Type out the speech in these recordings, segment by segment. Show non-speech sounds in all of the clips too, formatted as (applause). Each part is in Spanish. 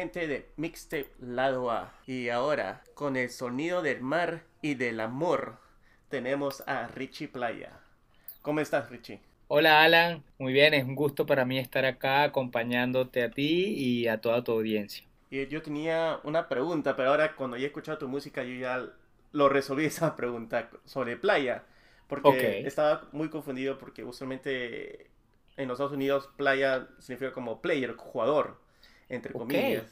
gente de Mixtape Lado A. Y ahora, con el sonido del mar y del amor, tenemos a Richie Playa. ¿Cómo estás, Richie? Hola Alan, muy bien, es un gusto para mí estar acá acompañándote a ti y a toda tu audiencia. Y yo tenía una pregunta, pero ahora cuando ya he escuchado tu música yo ya lo resolví (laughs) esa pregunta sobre playa. Porque estaba muy confundido porque usualmente en los Estados Unidos playa significa como player, jugador, entre comillas.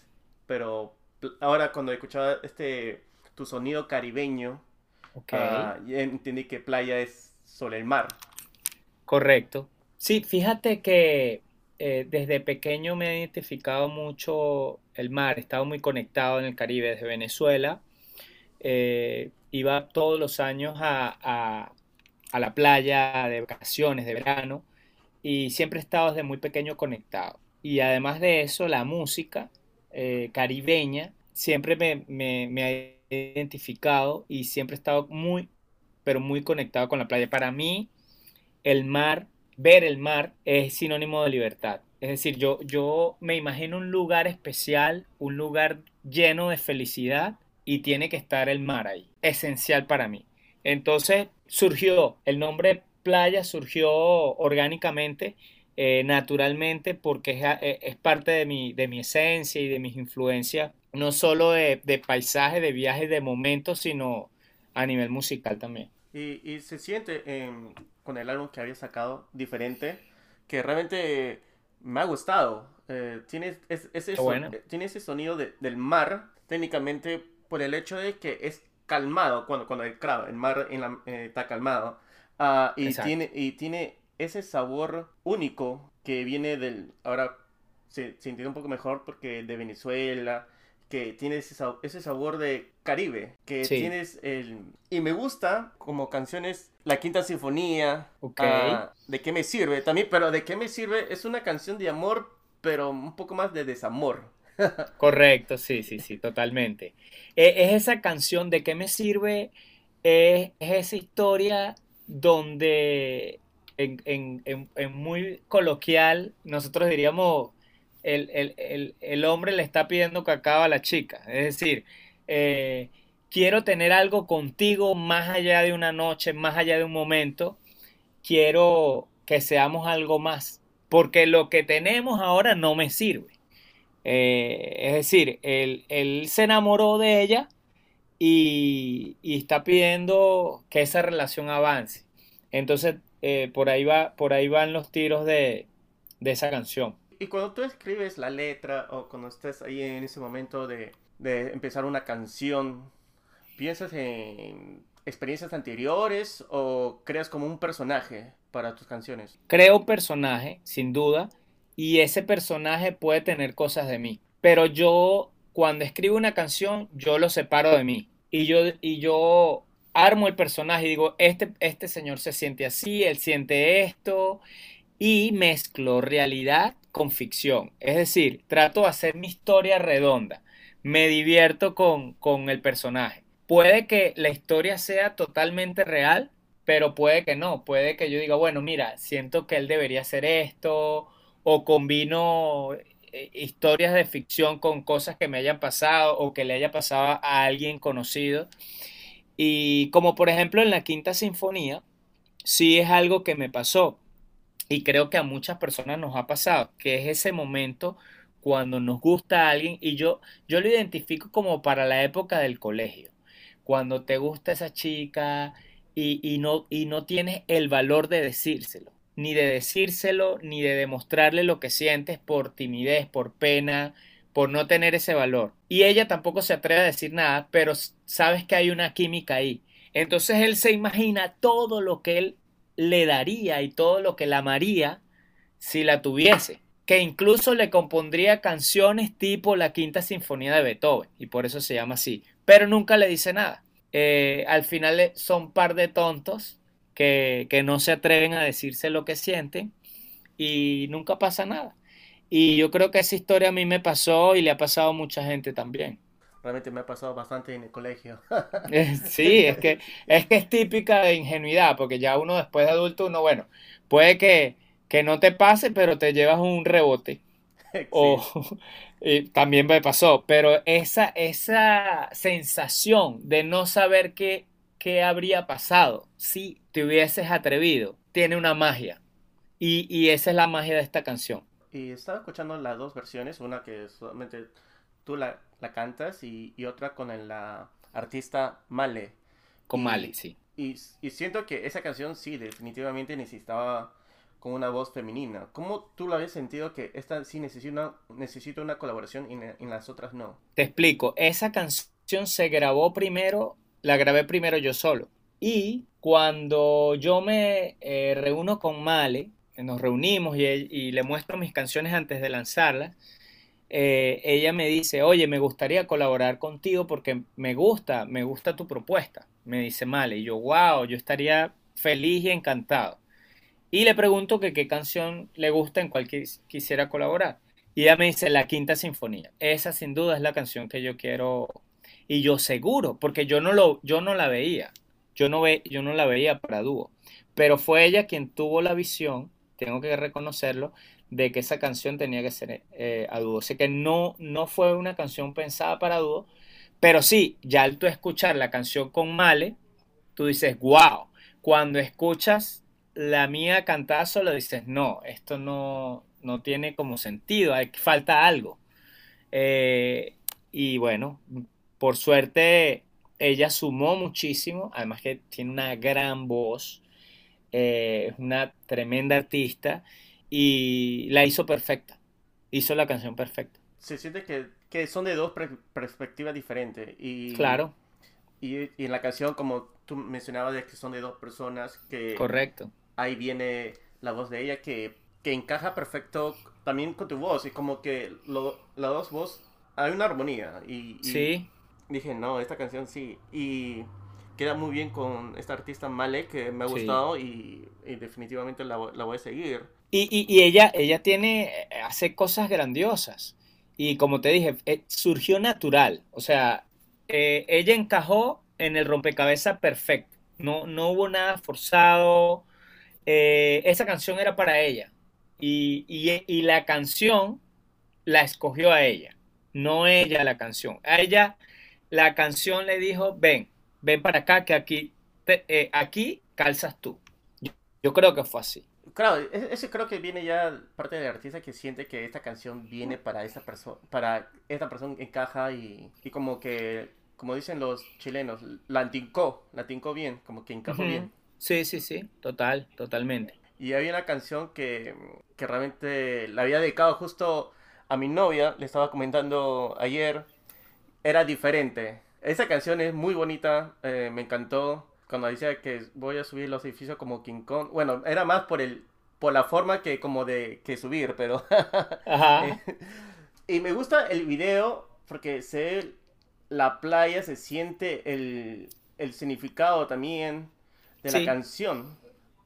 Pero ahora cuando he escuchado este, tu sonido caribeño, ah, entendí que playa es sobre el mar. Correcto. Sí, fíjate que eh, desde pequeño me he identificado mucho el mar, he estado muy conectado en el Caribe desde Venezuela. Eh, iba todos los años a, la playa de vacaciones, de verano, y siempre he estado desde muy pequeño conectado. Y además de eso, la música eh, caribeña siempre me, me, ha identificado y siempre he estado muy, pero muy conectado con la playa. Para mí, el mar, ver el mar es sinónimo de libertad. Es decir, yo, yo me imagino un lugar especial, un lugar lleno de felicidad y tiene que estar el mar ahí. Esencial para mí. Entonces surgió, el nombre playa surgió orgánicamente, eh, naturalmente, porque eh, es, parte de mi, de mi esencia y de mis influencias, no solo de, de paisaje, de viajes, de momentos, sino a nivel musical también. Y, y se siente con el álbum que había sacado diferente, que realmente me ha gustado. Eh, tiene, ese tiene ese sonido del mar, técnicamente por el hecho de que es calmado, cuando, cuando el, el mar eh, está calmado. Ah, y, tiene, y tiene ese sabor único que viene del... Ahora se, se entiende un poco mejor porque de Venezuela, que tiene ese, ese sabor de Caribe, que tienes el... Y me gusta como canciones La Quinta Sinfonía, ah, ¿De qué me sirve? También, pero ¿De qué me sirve? Es una canción de amor, pero un poco más de desamor. (laughs) Correcto, sí, sí, sí, totalmente. E, es esa canción de qué me sirve, es, esa historia donde en, muy coloquial nosotros diríamos el, hombre le está pidiendo cacao a la chica. Es decir, eh, quiero tener algo contigo más allá de una noche, más allá de un momento. Quiero que seamos algo más. Porque lo que tenemos ahora no me sirve. Eh, es decir, él, se enamoró de ella y, está pidiendo que esa relación avance. Entonces, eh, por, ahí va, por ahí van los tiros de, de esa canción y cuando tú escribes la letra o cuando estés ahí en ese momento de, de empezar una canción, ¿piensas en experiencias anteriores o creas como un personaje para tus canciones? Creo un personaje, sin duda, y ese personaje puede tener cosas de mí. Pero yo, cuando escribo una canción, yo lo separo de mí. Y yo, y yo armo el personaje y digo, este, este señor se siente así, él siente esto, y mezclo realidad con ficción. Es decir, trato de hacer mi historia redonda. Me divierto con, con el personaje. Puede que la historia sea totalmente real, pero puede que no. Puede que yo diga, bueno, mira, siento que él debería hacer esto, o combino eh, historias de ficción con cosas que me hayan pasado o que le haya pasado a alguien conocido. Y como por ejemplo en la quinta sinfonía, sí es algo que me pasó y creo que a muchas personas nos ha pasado, que es ese momento cuando nos gusta a alguien y yo, yo lo identifico como para la época del colegio, cuando te gusta esa chica y, no, y no tienes el valor de decírselo, ni de decírselo, ni de demostrarle lo que sientes por timidez, por pena, por no tener ese valor. Y ella tampoco se atreve a decir nada, pero sabes que hay una química ahí. Entonces él se imagina todo lo que él le daría y todo lo que la amaría si la tuviese, que incluso le compondría canciones tipo la Quinta Sinfonía de Beethoven, y por eso se llama así, pero nunca le dice nada. Eh, al final son par de tontos que, que no se atreven a decirse lo que sienten y nunca pasa nada. Y yo creo que esa historia a mí me pasó y le ha pasado a mucha gente también realmente me ha pasado bastante en el colegio. Eh, sí, es que, es que es típica de ingenuidad, porque ya uno después de adulto, uno, bueno, puede que, que no te pase, pero te llevas un rebote. (laughs) O, (laughs) Y también me pasó, pero esa, esa sensación de no saber qué, qué habría pasado si te hubieses atrevido, tiene una magia. Y, y esa es la magia de esta canción. Y estaba escuchando las dos versiones, una que solamente tú la, la cantas y, y, otra con la artista Male. Con Male, sí. Y, y, siento que esa canción sí, definitivamente necesitaba con una voz femenina. ¿Cómo tú la habías sentido que esta sí necesita una, necesita una colaboración y en las otras no? Te explico, esa canción se grabó primero, la grabé primero yo solo. Y cuando yo me eh, reúno con Male, nos reunimos y, le muestro mis canciones antes de lanzarlas, eh, ella me dice, oye, me gustaría colaborar contigo porque me gusta, me gusta tu propuesta. Me dice Male, y yo, wow, yo estaría feliz y encantado. Y le pregunto que qué canción le gusta en cual quisiera colaborar. Y ella me dice La Quinta Sinfonía. Esa sin duda es la canción que yo quiero. Y yo seguro, porque yo no, lo, yo no la veía. Yo no, ve, yo no la veía para dúo. Pero fue ella quien tuvo la visión, tengo que reconocerlo, de que esa canción tenía que ser eh, a dúo. Así que no, no fue una canción pensada para dúo. Pero sí, ya al tú escuchar la canción con Male, tú dices, wow. Cuando escuchas la mía cantada solo dices, no, esto no, no tiene como sentido, hay, falta algo. Eh, y bueno, por suerte ella sumó muchísimo, además que tiene una gran voz, eh, es una tremenda artista y la hizo perfecta, hizo la canción perfecta. Se siente que, son de dos perspectivas diferentes. Y, claro. Y, y, en la canción, como tú mencionabas, de que son de dos personas que... Correcto ahí viene la voz de ella que, que encaja perfecto también con tu voz y como que lo, las dos voz hay una armonía y, sí dije no esta canción sí y queda muy bien con esta artista Male que me ha gustado y, definitivamente la, la, voy a seguir. Y, y, ella ella tiene hace cosas grandiosas. Y como te dije eh, surgió natural. O sea eh, ella encajó en el rompecabezas perfecto. No no hubo nada forzado. Eh, esa canción era para ella. Y, y, la canción la escogió a ella, no ella la canción. A ella la canción le dijo, ven, ven para acá, que aquí, eh, aquí calzas tú. Yo, creo que fue así. Claro, e-, ese creo que viene ya parte del artista que siente que esta canción viene para esa persona, para esta persona encaja y, y como que, como dicen los chilenos, la tincó, la tincó bien, como que encajó bien. Sí, sí, sí, total, totalmente. Y había una canción que, que realmente la había dedicado justo a mi novia, le estaba comentando ayer, era diferente. Esa canción es muy bonita, eh, me encantó. Cuando decía que voy a subir los edificios como King Kong, bueno, era más por el por la forma que como de que subir, pero (laughs) Ajá. y me gusta el video porque se la playa, se siente el, el significado también de la canción.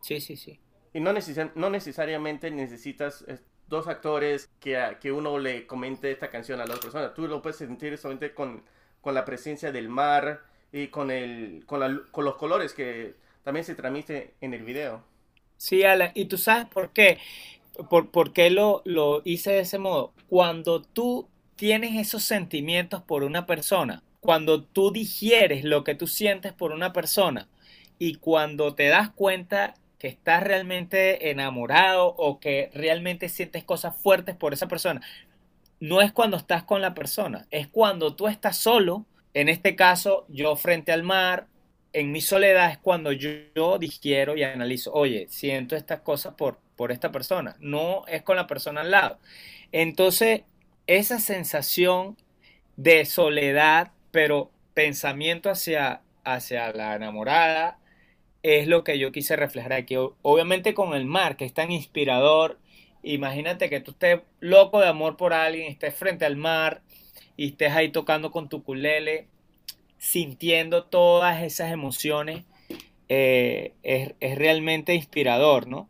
Sí, sí, sí. Y no, no necesariamente necesitas eh, dos actores que, que uno le comente esta canción a la otra persona. Tú lo puedes sentir solamente con, con la presencia del mar y con, el, con, la, con los colores que también se transmite en el video. Sí, Alan, y tú sabes por qué. ¿Por, por qué lo, lo hice de ese modo? Cuando tú tienes esos sentimientos por una persona, cuando tú digieres lo que tú sientes por una persona, y cuando te das cuenta que estás realmente enamorado o que realmente sientes cosas fuertes por esa persona, no es cuando estás con la persona, es cuando tú estás solo, en este caso yo frente al mar, en mi soledad es cuando yo, digiero y analizo, oye, siento estas cosas por, por esta persona, no es con la persona al lado. Entonces, esa sensación de soledad, pero pensamiento hacia, hacia la enamorada, es lo que yo quise reflejar aquí. Obviamente con el mar, que es tan inspirador. Imagínate que tú estés loco de amor por alguien, estés frente al mar y estés ahí tocando con tu culele, sintiendo todas esas emociones. Eh, es, realmente inspirador, ¿no?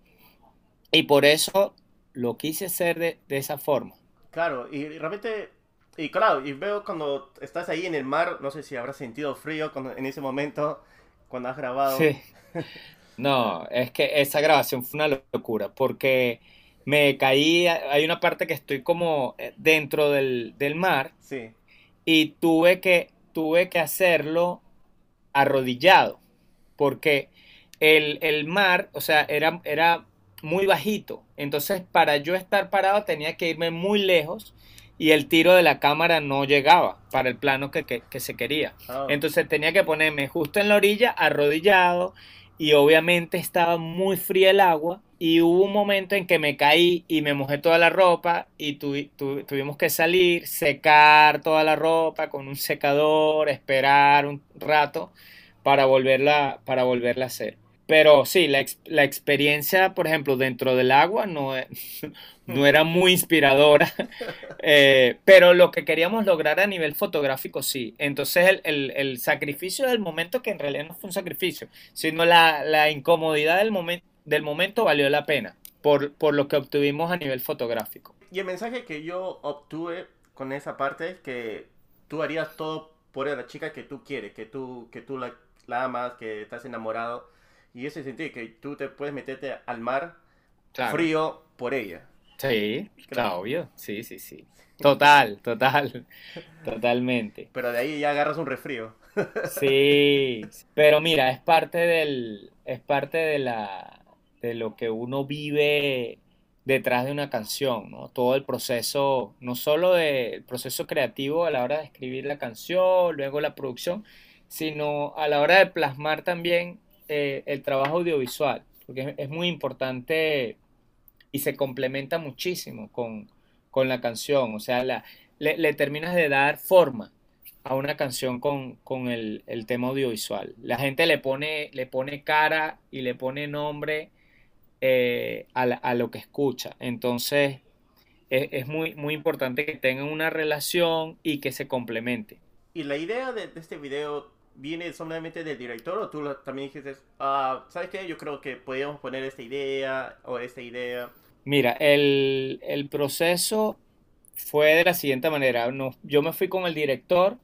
Y por eso lo quise hacer de, esa forma. Claro, y realmente y claro, y veo cuando estás ahí en el mar, no sé si habrás sentido frío en ese momento, cuando has grabado. Sí. (laughs) No, es que esa grabación fue una locura, porque me caí, hay una parte que estoy como eh, dentro del, mar sí. y tuve que, tuve que hacerlo arrodillado porque el, el, mar, o sea, era, era muy bajito. Entonces, para yo estar parado tenía que irme muy lejos y el tiro de la cámara no llegaba para el plano que, se quería. Ah. Entonces tenía que ponerme justo en la orilla, arrodillado, y obviamente estaba muy fría el agua y hubo un momento en que me caí y me mojé toda la ropa y tuvimos que salir, secar toda la ropa con un secador, esperar un rato para volverla, para volverla a hacer. Pero sí, la, la, experiencia, por ejemplo, dentro del agua no, e, (laughs) no era muy inspiradora, (laughs) eh, pero lo que queríamos lograr a nivel fotográfico sí. Entonces el, el, el, sacrificio del momento, que en realidad no fue un sacrificio, sino la, la incomodidad del, momento del momento valió la pena por, por lo que obtuvimos a nivel fotográfico. Y el mensaje que yo obtuve con esa parte es que tú harías todo por la chica que tú quieres, que tú, que tú la, la amas, que estás enamorado y ese sentido que tú te puedes meterte al mar frío por ella. Sí, claro, obvio. Sí, sí, sí. Total, total. (laughs) Totalmente. Pero de ahí ya agarras un resfrío. Sí, pero mira, es parte del es parte de la de lo que uno vive detrás de una canción, ¿no? Todo el proceso, no solo del proceso creativo a la hora de escribir la canción, luego la producción, sino a la hora de plasmar también eh, el trabajo audiovisual, porque es, muy importante y se complementa muchísimo con, la canción, o sea, la, le, terminas de dar forma a una canción con, el, tema audiovisual. La gente le pone, le pone cara y le pone nombre eh, a, lo que escucha. Entonces, es, es, muy, muy importante que tengan una relación y que se complemente. Y la idea de, de este video viene solamente del director o tú también dijiste, ah, ¿sabes qué? Yo creo que podríamos poner esta idea o esta idea. Mira, el, proceso fue de la siguiente manera. No, yo me fui con el director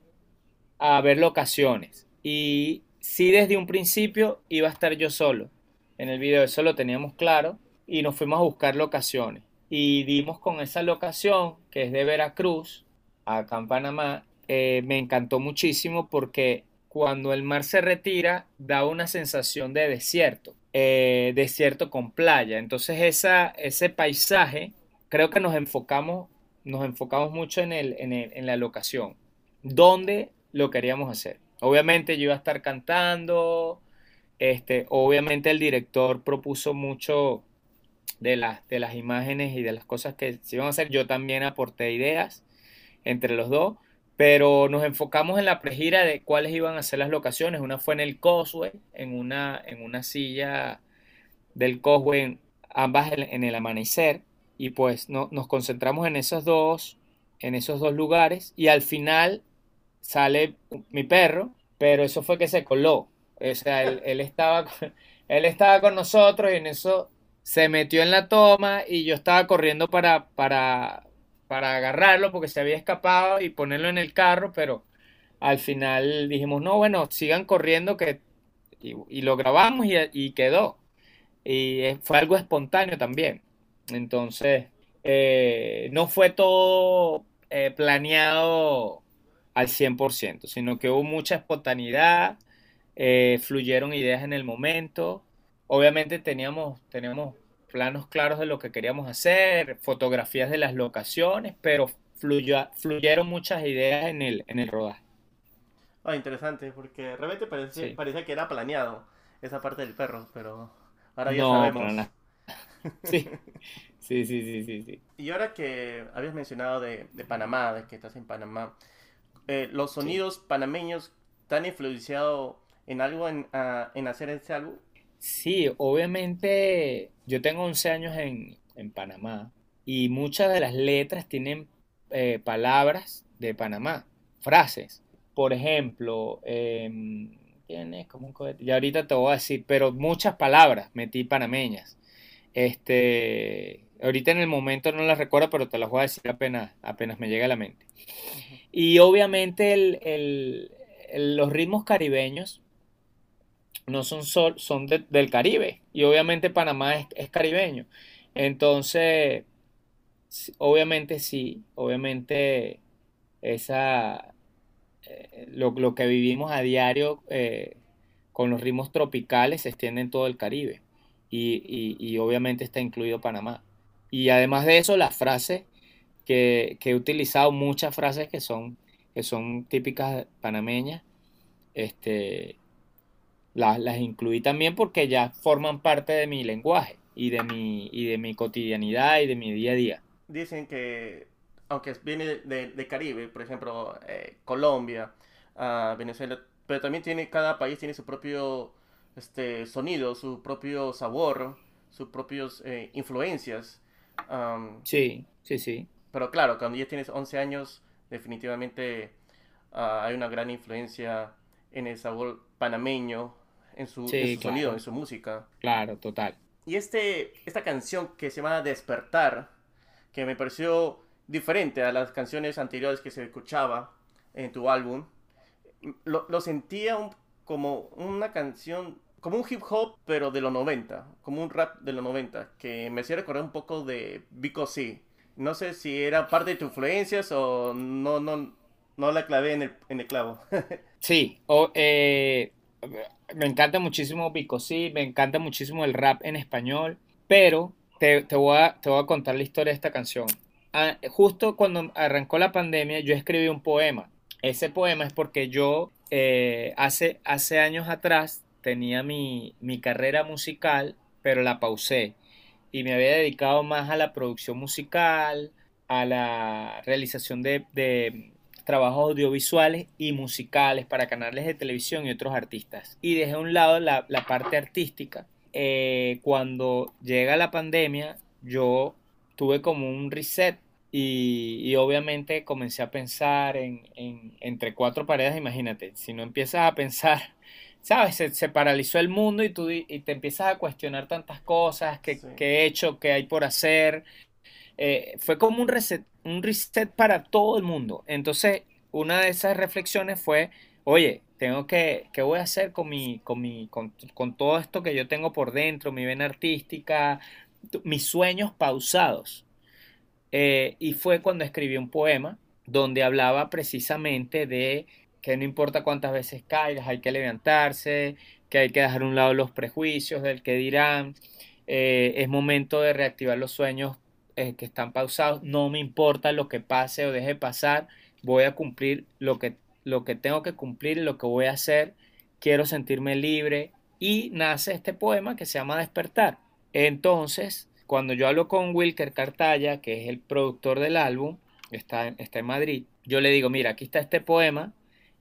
a ver locaciones y sí desde un principio iba a estar yo solo. En el video eso lo teníamos claro y nos fuimos a buscar locaciones. Y dimos con esa locación que es de Veracruz, acá en Panamá. Eh, me encantó muchísimo porque cuando el mar se retira, da una sensación de desierto, eh, desierto con playa. Entonces esa, ese paisaje, creo que nos enfocamos, nos enfocamos mucho en, el, en, la locación, donde lo queríamos hacer. Obviamente yo iba a estar cantando, este, obviamente el director propuso mucho de, las de las imágenes y de las cosas que se iban a hacer. Yo también aporté ideas entre los dos pero nos enfocamos en la pregira de cuáles iban a ser las locaciones. Una fue en el Cosway, en una, en una silla del Cosway, ambas en, el amanecer, y pues no, nos concentramos en esos dos, en esos dos lugares, y al final sale mi perro, pero eso fue que se coló. O sea, él, estaba, (laughs) él estaba con nosotros y en eso se metió en la toma y yo estaba corriendo para, para, para agarrarlo porque se había escapado y ponerlo en el carro, pero al final dijimos, no, bueno, sigan corriendo que... Y, lo grabamos y, quedó. Y fue algo espontáneo también. Entonces, eh, no fue todo eh, planeado al 100%, sino que hubo mucha espontaneidad, eh, fluyeron ideas en el momento. Obviamente teníamos, teníamos planos claros de lo que queríamos hacer, fotografías de las locaciones, pero fluyeron muchas ideas en el, en el rodaje. Ah, interesante, porque realmente parecía, que era planeado esa parte del perro, pero ahora ya sabemos. (laughs) Sí. sí, sí, sí, sí, Y ahora que habías mencionado de, Panamá, de que estás en Panamá, eh, ¿los sonidos panameños te han influenciado en algo en, ah, en hacer ese álbum? Sí, obviamente yo tengo 11 años en, Panamá y muchas de las letras tienen eh, palabras de Panamá, frases. Por ejemplo, eh, ¿tienes como un cohete? Ya ahorita te voy a decir, pero muchas palabras metí panameñas. Este, ahorita en el momento no las recuerdo, pero te las voy a decir apenas, apenas me llega a la mente. Y obviamente los ritmos caribeños no son, sol, son del Caribe y obviamente Panamá es, caribeño. Entonces, obviamente sí, obviamente esa, eh, lo, que vivimos a diario eh, con los ritmos tropicales se extiende en todo el Caribe y, obviamente está incluido Panamá. Y además de eso, las frases que, he utilizado, muchas frases que son, que son típicas panameñas, este, las, las incluí también porque ya forman parte de mi lenguaje y de mi, y de mi cotidianidad y de mi día a día. Dicen que, aunque viene de, Caribe, por ejemplo, eh, Colombia, uh, Venezuela, pero también tiene, cada país tiene su propio este, sonido, su propio sabor, sus propias eh, influencias. sí, sí, sí. Pero claro, cuando ya tienes 11 años, definitivamente ah, hay una gran influencia en el sabor panameño, en su, sonido, en su música. Claro, total. Y este, esta canción que se llama Despertar, que me pareció diferente a las canciones anteriores que se escuchaba en tu álbum, lo, lo sentía como una canción, como un hip hop, pero de los 90, como un rap de los 90, que me hacía recordar un poco de Vico C. No sé si era parte de tus influencias o no, no, no la clavé en el, en el clavo. (laughs) sí, o, eh, me encanta muchísimo Pico, sí, me encanta muchísimo el rap en español, pero te, voy, a, te voy a contar la historia de esta canción. Ah, justo cuando arrancó la pandemia, yo escribí un poema. Ese poema es porque yo eh, hace, hace años atrás tenía mi, carrera musical, pero la pausé y me había dedicado más a la producción musical, a la realización de, trabajos audiovisuales y musicales para canales de televisión y otros artistas. Y dejé a un lado la, parte artística. Eh, cuando llega la pandemia, yo tuve como un reset y, obviamente comencé a pensar en, entre cuatro paredes, imagínate, si no empiezas a pensar, (laughs) ¿sabes? Se, paralizó el mundo y tú y te empiezas a cuestionar tantas cosas que, he hecho, que hay por hacer. Eh, fue como un reset, un reset para todo el mundo. Entonces, una de esas reflexiones fue, oye, tengo que, ¿qué voy a hacer con, mi, con, mi, con, todo esto que yo tengo por dentro, mi vena artística, mis sueños pausados? Eh, y fue cuando escribí un poema donde hablaba precisamente de que no importa cuántas veces caigas, hay que levantarse, que hay que dejar a un lado los prejuicios del que dirán, eh, es momento de reactivar los sueños eh, que están pausados, no me importa lo que pase o deje pasar, voy a cumplir lo que, lo que tengo que cumplir lo que voy a hacer, quiero sentirme libre y nace este poema que se llama Despertar. Entonces, cuando yo hablo con Wilker Cartaya, que es el productor del álbum, está, está en Madrid, yo le digo, mira, aquí está este poema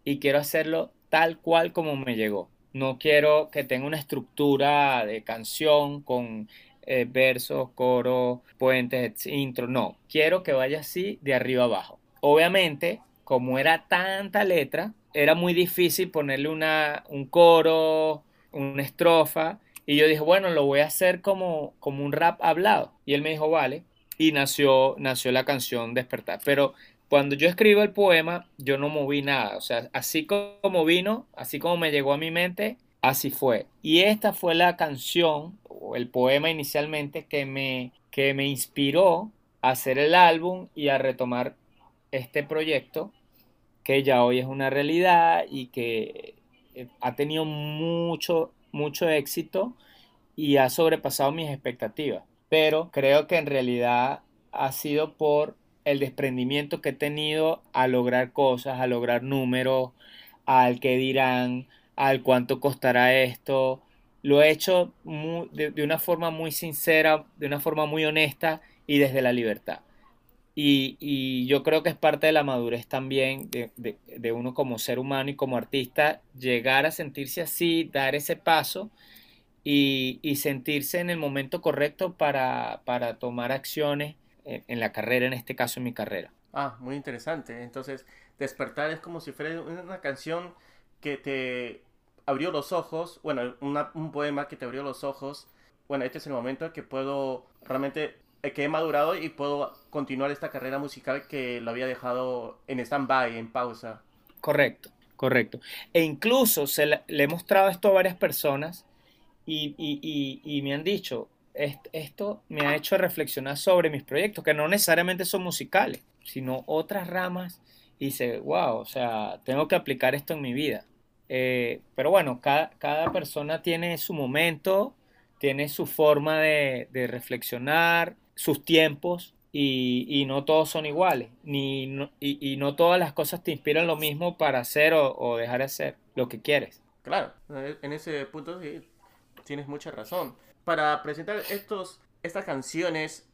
y quiero hacerlo tal cual como me llegó. No quiero que tenga una estructura de canción con eh, versos, coros, puentes, intro. No, quiero que vaya así de arriba abajo. Obviamente, como era tanta letra, era muy difícil ponerle una, un coro, una estrofa. Y yo dije, bueno, lo voy a hacer como, como un rap hablado. Y él me dijo, vale. Y nació, nació la canción Despertar. Pero cuando yo escribo el poema, yo no moví nada. O sea, así como vino, así como me llegó a mi mente, así fue. Y esta fue la canción, o el poema inicialmente, que me, que me inspiró a hacer el álbum y a retomar este proyecto que ya hoy es una realidad y que eh, ha tenido mucho, mucho éxito y ha sobrepasado mis expectativas. Pero creo que en realidad ha sido por el desprendimiento que he tenido a lograr cosas, a lograr números, al que dirán, al cuánto costará esto. Lo he hecho de una forma muy sincera, de una forma muy honesta y desde la libertad. Y, yo creo que es parte de la madurez también de, uno como ser humano y como artista, llegar a sentirse así, dar ese paso y, sentirse en el momento correcto para, tomar acciones en, la carrera, en este caso en mi carrera. Ah, muy interesante. Entonces, despertar es como si fuera una canción que te abrió los ojos, bueno, un poema que te abrió los ojos. Bueno, este es el momento que puedo realmente eh, que he madurado y puedo continuar esta carrera musical que lo había dejado en stand-by, en pausa. Correcto, correcto. E incluso se le, he mostrado esto a varias personas y, me han dicho, esto me ha hecho reflexionar sobre mis proyectos, que no necesariamente son musicales, sino otras ramas. Y dice, wow, o sea, tengo que aplicar esto en mi vida. Eh, pero bueno, cada, cada, persona tiene su momento, tiene su forma de, de reflexionar, sus tiempos, y, y, no todos son iguales, ni, y, y, no todas las cosas te inspiran lo mismo para hacer o, o dejar de hacer lo que quieres. Claro, en ese punto sí, tienes mucha razón. Para presentar estos, estas canciones,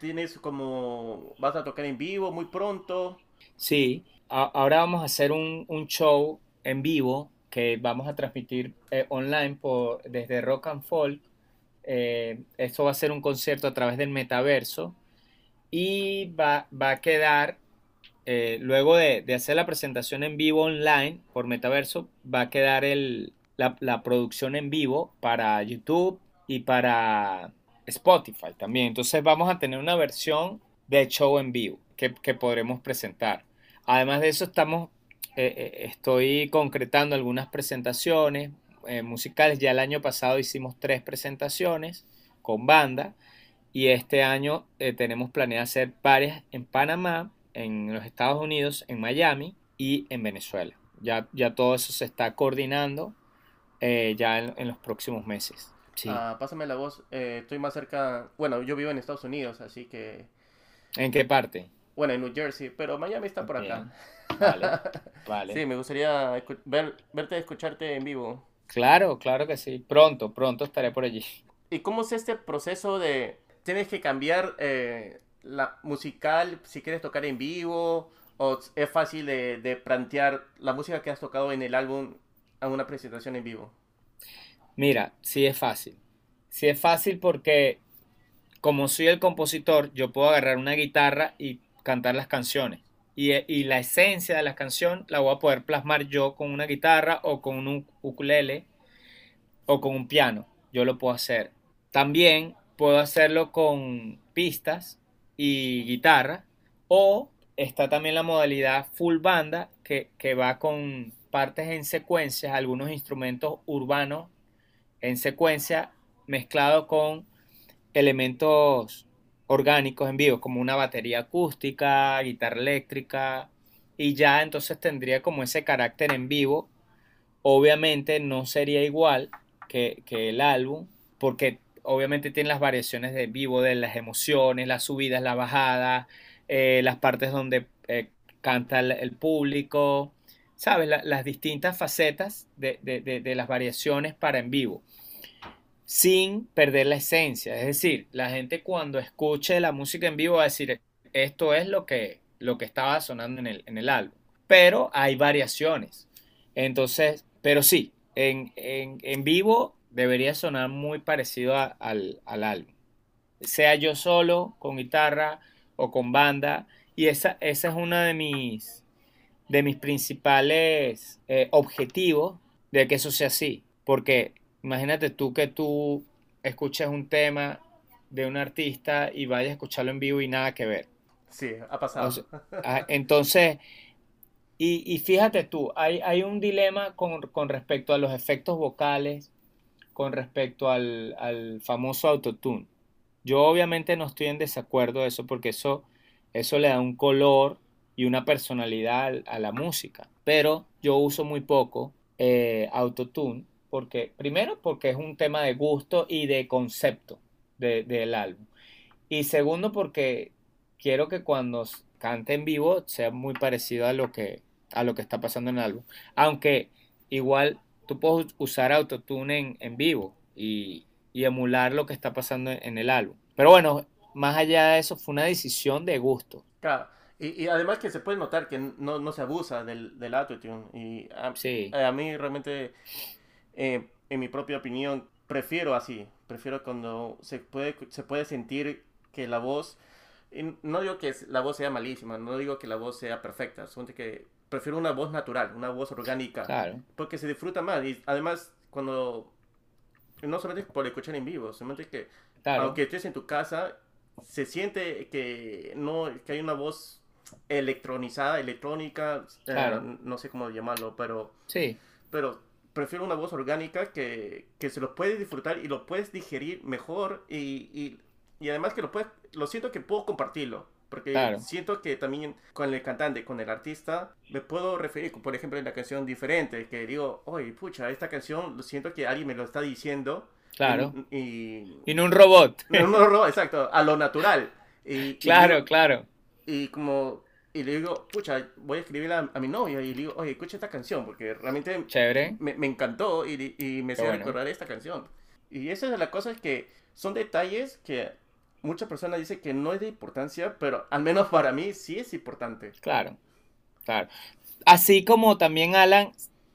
tienes como, vas a tocar en vivo muy pronto. Sí, ahora vamos a hacer un, un, show en vivo que vamos a transmitir eh, online por, desde Rock and Folk. Eh, esto va a ser un concierto a través del metaverso y va, va a quedar eh, luego de, de, hacer la presentación en vivo online por Metaverso, va a quedar el, la, producción en vivo para YouTube y para Spotify también. Entonces vamos a tener una versión de show en vivo que, que podremos presentar. Además de eso, estamos, eh, eh estoy concretando algunas presentaciones eh, musicales. Ya el año pasado hicimos tres presentaciones con banda y este año tenemos planeado hacer varias en Panamá en los Estados Unidos, en Miami y en Venezuela. Ya, ya todo eso se está coordinando eh, ya en, los próximos meses. Sí. Ah, pásame la voz, eh, estoy más cerca, bueno, yo vivo en Estados Unidos, así que... ¿En qué parte? Bueno, en New Jersey, pero Miami está por acá. Vale, (laughs) vale. Sí, me gustaría ver, verte, escucharte en vivo. Claro, claro que sí. Pronto, pronto estaré por allí. ¿Y cómo es este proceso de... Tienes que cambiar eh, la musical, si quieres tocar en vivo, o es fácil de, plantear la música que has tocado en el álbum a una presentación en vivo? Mira, sí es fácil. Sí es fácil porque como soy el compositor, yo puedo agarrar una guitarra y cantar las canciones. Y, la esencia de la canción la voy a poder plasmar yo con una guitarra o con un ukulele o con un piano. Yo lo puedo hacer. También puedo hacerlo con pistas y guitarra. O está también la modalidad full banda que, va con partes en secuencia, algunos instrumentos urbanos en secuencia mezclado con elementos orgánicos en vivo, como una batería acústica, guitarra eléctrica, y ya entonces tendría como ese carácter en vivo. Obviamente no sería igual que, que el álbum, porque obviamente tiene las variaciones de vivo de las emociones, las subidas, la bajada, eh, las partes donde eh, canta el, público, ¿sabes? las distintas facetas de, de, las variaciones para en vivo, sin perder la esencia. Es decir, la gente cuando escuche la música en vivo va a decir, esto es lo que, lo que estaba sonando en el, en el álbum. Pero hay variaciones. Entonces, pero sí, en, en, en vivo debería sonar muy parecido al, álbum. Sea yo solo, con guitarra o con banda. Y esa, esa es uno de mis, de mis principales eh, objetivos de que eso sea así. Porque imagínate tú que tú escuches un tema de un artista y vayas a escucharlo en vivo y nada que ver. Sí, ha pasado. Ah, entonces, y, y, fíjate tú, hay, hay un dilema con, con, respecto a los efectos vocales con respecto al, al famoso autotune. Yo obviamente no estoy en desacuerdo de eso porque eso, eso le da un color y una personalidad a la música. Pero yo uso muy poco eh, autotune porque, primero, porque es un tema de gusto y de concepto del álbum. Y segundo, porque quiero que cuando cante en vivo sea muy parecido a lo que, a lo que está pasando en el álbum. Aunque igual tú puedes usar autotune en, en vivo y, emular lo que está pasando en, el álbum. Pero bueno, más allá de eso, fue una decisión de gusto. Claro. Y, además que se puede notar que no, se abusa del, del autotune. Y a, sí. a mí realmente, eh, en mi propia opinión, prefiero así. Prefiero cuando se puede, se puede sentir que la voz... no digo que la voz sea malísima, no digo que la voz sea perfecta, solamente que prefiero una voz natural, una voz orgánica. Claro. Porque se disfruta más. Y además, cuando. No solamente por escuchar en vivo, solamente que. Aunque estés en tu casa, se siente que no que hay una voz electronizada, electrónica, eh, no sé cómo llamarlo, pero. Sí. Pero prefiero una voz orgánica que, que se lo puedes disfrutar y lo puedes digerir mejor y, y, y además que lo puedes, lo siento que puedo compartirlo. Porque siento que también con el cantante, con el artista, me puedo referir, por ejemplo, en la canción diferente, que digo, oye, pucha, esta canción, lo siento que alguien me lo está diciendo. Claro. Y, y, no un robot. (laughs) No un robot, exacto, a lo natural. Y, claro, claro. Y como, y le digo, pucha, voy a escribirla a, mi novia y le digo, oye, escucha esta canción, porque realmente Chévere. Me, me encantó y, y me hizo recordar esta canción. Y esa es la cosa, es que son detalles que muchas personas dicen que no es de importancia, pero al menos para mí sí es importante. Claro, claro. Así como también Alan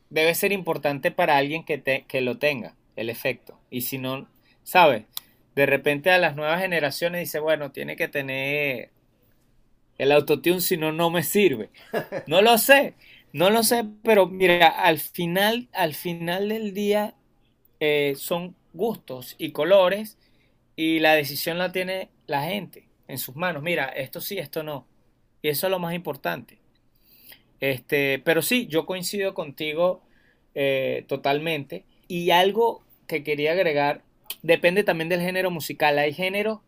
debe ser importante para alguien que, te, que lo tenga, el efecto. Y si no, ¿sabes? De repente a las nuevas generaciones dice, bueno, tiene que tener el autotune, si no, no me sirve. No lo sé, no lo sé, pero mira, al final, al final del día eh, son gustos y colores y la decisión la tiene la gente en sus manos. Mira, esto sí, esto no. Y eso es lo más importante. Este, pero sí, yo coincido contigo eh, totalmente. Y algo que quería agregar, depende también del género musical. Hay géneros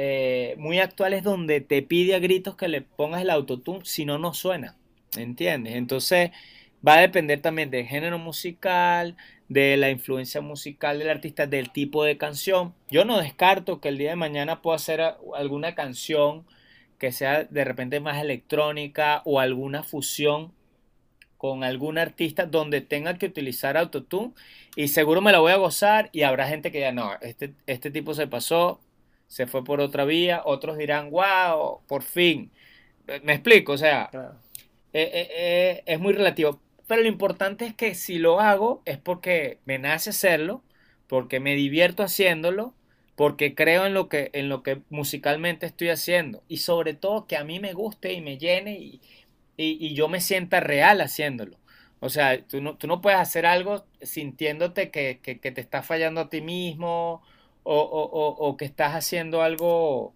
eh, muy actuales donde te pide a gritos que le pongas el autotune, si no, no suena. ¿Entiendes? Entonces, va a depender también del género musical, de la influencia musical del artista, del tipo de canción. Yo no descarto que el día de mañana pueda hacer alguna canción que sea de repente más electrónica o alguna fusión con algún artista donde tenga que utilizar autotune y seguro me la voy a gozar y habrá gente que ya no, este, este tipo se pasó, se fue por otra vía, otros dirán, wow, por fin. Me explico, o sea, eh, eh, eh, es muy relativo. Pero lo importante es que si lo hago es porque me nace hacerlo, porque me divierto haciéndolo, porque creo en lo que, en lo que musicalmente estoy haciendo y sobre todo que a mí me guste y me llene y, y, yo me sienta real haciéndolo. O sea, tú no, tú no puedes hacer algo sintiéndote que, que, te estás fallando a ti mismo o, o, o que estás haciendo algo,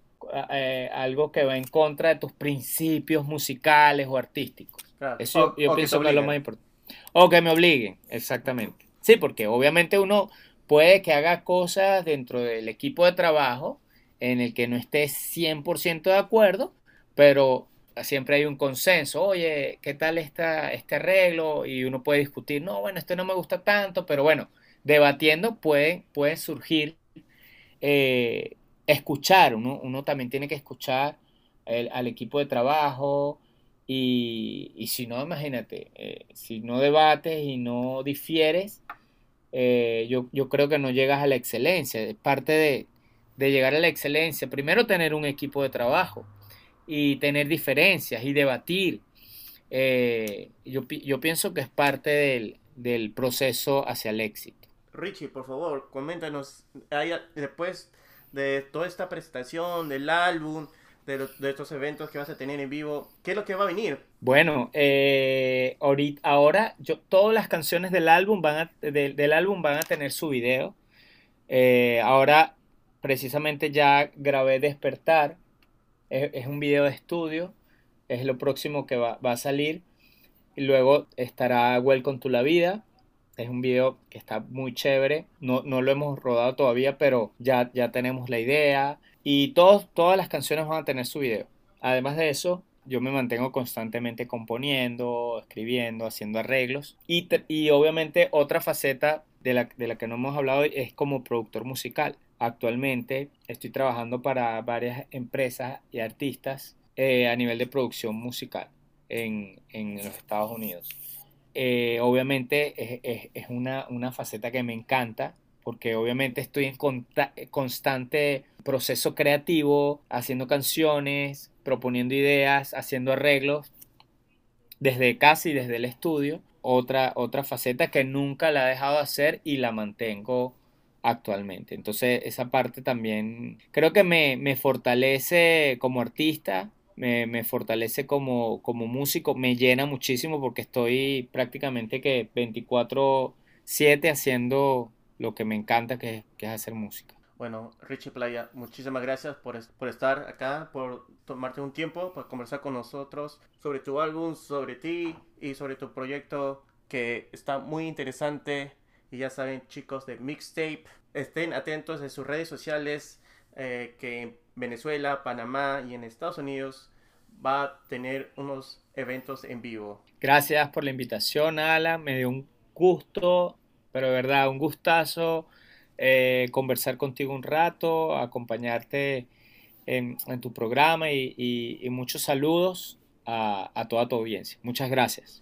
eh, algo que va en contra de tus principios musicales o artísticos. Eso yo pienso que, es lo más importante. O que me obliguen, exactamente. Sí, porque obviamente uno puede que haga cosas dentro del equipo de trabajo en el que no esté 100% de acuerdo, pero siempre hay un consenso, oye, ¿qué tal está este arreglo? Y uno puede discutir, no, bueno, este no me gusta tanto, pero bueno, debatiendo puede, puede surgir eh, escuchar, uno, uno, también tiene que escuchar al equipo de trabajo, y, si no, imagínate, eh, si no debates y no difieres, eh, yo, creo que no llegas a la excelencia. Es parte de, llegar a la excelencia. Primero tener un equipo de trabajo y tener diferencias y debatir. Eh, yo, pienso que es parte del, del, proceso hacia el éxito. Richie, por favor, coméntanos, después de toda esta presentación del álbum, de, estos eventos que vas a tener en vivo, ¿qué es lo que va a venir? Bueno, eh, ahora yo, todas las canciones del álbum van a, del álbum van a tener su video. Eh, ahora precisamente ya grabé Despertar, es, un video de estudio, es lo próximo que va, a salir. Y luego estará Welcome to la Vida, es un video que está muy chévere. No, no, lo hemos rodado todavía, pero ya, ya tenemos la idea. Y todos, todas las canciones van a tener su video. Además de eso, yo me mantengo constantemente componiendo, escribiendo, haciendo arreglos. Y, y obviamente otra faceta de la, de la, que no hemos hablado es como productor musical. Actualmente estoy trabajando para varias empresas y artistas eh, a nivel de producción musical en, en los Estados Unidos. Eh, obviamente es, una, una, faceta que me encanta porque obviamente estoy en constante proceso creativo, haciendo canciones, proponiendo ideas, haciendo arreglos, desde casi desde el estudio. Otra, otra faceta que nunca la he dejado de hacer y la mantengo actualmente. Entonces esa parte también creo que me, me fortalece como artista, me, me, fortalece como, como músico, me llena muchísimo porque estoy prácticamente que 24/7 haciendo lo que me encanta que, que es hacer música. Bueno, Richie Playa, muchísimas gracias por, por, estar acá, por tomarte un tiempo para conversar con nosotros sobre tu álbum, sobre ti y sobre tu proyecto que está muy interesante. Y ya saben, chicos de Mixtape, estén atentos en sus redes sociales, eh, que Venezuela, Panamá y en Estados Unidos va a tener unos eventos en vivo. Gracias por la invitación, Alan. Me dio un gusto, pero de verdad, un gustazo eh, conversar contigo un rato, acompañarte en, tu programa y, muchos saludos a, a toda tu audiencia. Muchas gracias.